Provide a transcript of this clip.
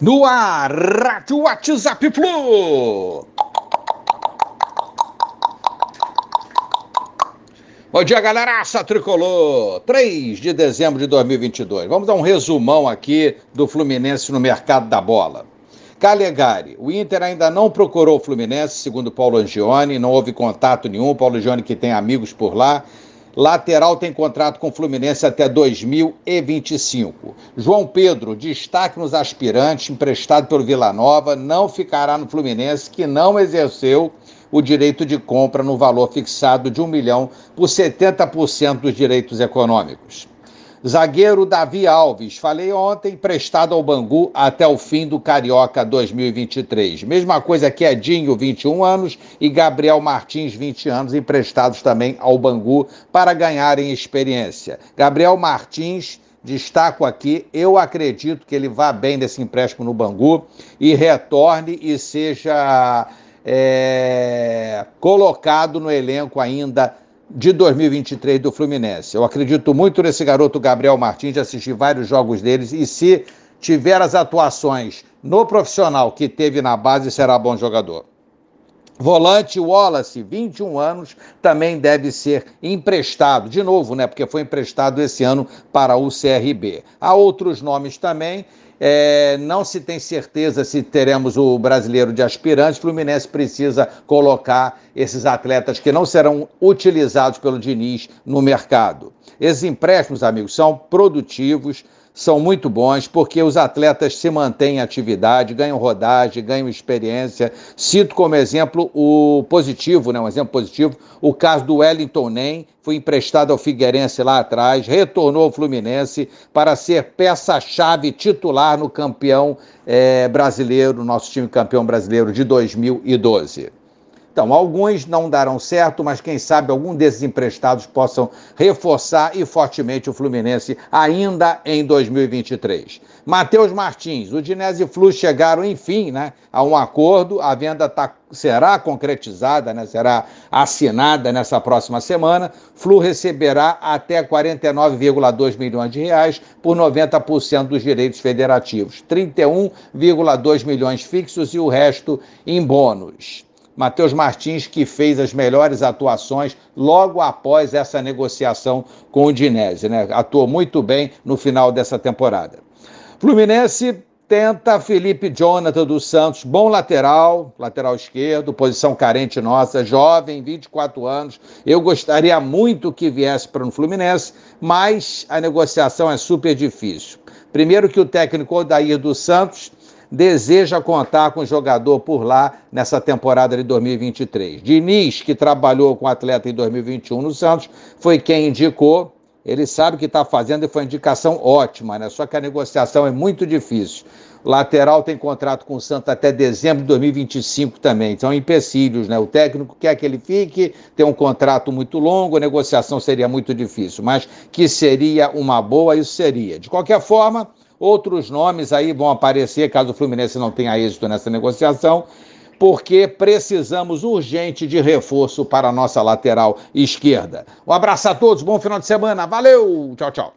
No ar, Rádio WhatsApp Flu. Bom dia, galeraça tricolor. 3 de dezembro de 2022. Vamos dar um resumão aqui do Fluminense no mercado da bola. Calegari, o Inter ainda não procurou o Fluminense, segundo Paulo Angione, não houve contato nenhum. Paulo Angione que tem amigos por lá. Lateral tem contrato com o Fluminense até 2025. João Pedro, destaque nos aspirantes, emprestado pelo Vila Nova, não ficará no Fluminense, que não exerceu o direito de compra no valor fixado de um milhão por 70% dos direitos econômicos. Zagueiro Davi Alves, falei ontem, emprestado ao Bangu até o fim do Carioca 2023. Mesma coisa que Edinho, 21 anos, e Gabriel Martins, 20 anos, emprestados também ao Bangu para ganharem experiência. Gabriel Martins destaco aqui, eu acredito que ele vá bem nesse empréstimo no Bangu e retorne e seja é, colocado no elenco ainda de 2023 do Fluminense. Eu acredito muito nesse garoto Gabriel Martins, de assistir vários jogos deles e se tiver as atuações no profissional que teve na base, será bom jogador. Volante Wallace, 21 anos, também deve ser emprestado, de novo, né? Porque foi emprestado esse ano para o CRB. Há outros nomes também, é, não se tem certeza se teremos o brasileiro de aspirantes. Fluminense precisa colocar esses atletas que não serão utilizados pelo Diniz no mercado. Esses empréstimos, amigos, são produtivos, são muito bons, porque os atletas se mantêm em atividade, ganham rodagem, ganham experiência. Cito como exemplo o positivo, né, um exemplo positivo, o caso do Wellington Nem, foi emprestado ao Figueirense lá atrás, retornou ao Fluminense para ser peça-chave titular no campeão é, brasileiro, nosso time campeão brasileiro de 2012. Então, alguns não darão certo, mas quem sabe algum desses emprestados possam reforçar e fortemente o Fluminense ainda em 2023. Matheus Martins, o Dinese e Flu chegaram, enfim, né, a um acordo, a venda tá, será concretizada, né, será assinada nessa próxima semana. Flu receberá até 49,2 milhões de reais por 90% dos direitos federativos, 31,2 milhões fixos e o resto em bônus. Matheus Martins, que fez as melhores atuações logo após essa negociação com o Dinese, né? Atuou muito bem no final dessa temporada. Fluminense tenta Felipe Jonathan dos Santos, bom lateral, lateral esquerdo, posição carente nossa, jovem, 24 anos. Eu gostaria muito que viesse para o Fluminense, mas a negociação é super difícil. Primeiro que o técnico Odair dos Santos deseja contar com o jogador por lá nessa temporada de 2023. Diniz, que trabalhou com o atleta em 2021 no Santos, foi quem indicou. Ele sabe o que está fazendo e foi uma indicação ótima, né? Só que a negociação é muito difícil. Lateral tem contrato com o Santos até dezembro de 2025 também. São empecilhos, né? O técnico quer que ele fique, tem um contrato muito longo, a negociação seria muito difícil, mas que seria uma boa, isso seria. De qualquer forma, Outros nomes aí vão aparecer caso o Fluminense não tenha êxito nessa negociação, porque precisamos urgente de reforço para a nossa lateral esquerda. Um abraço a todos, bom final de semana, valeu, tchau, tchau.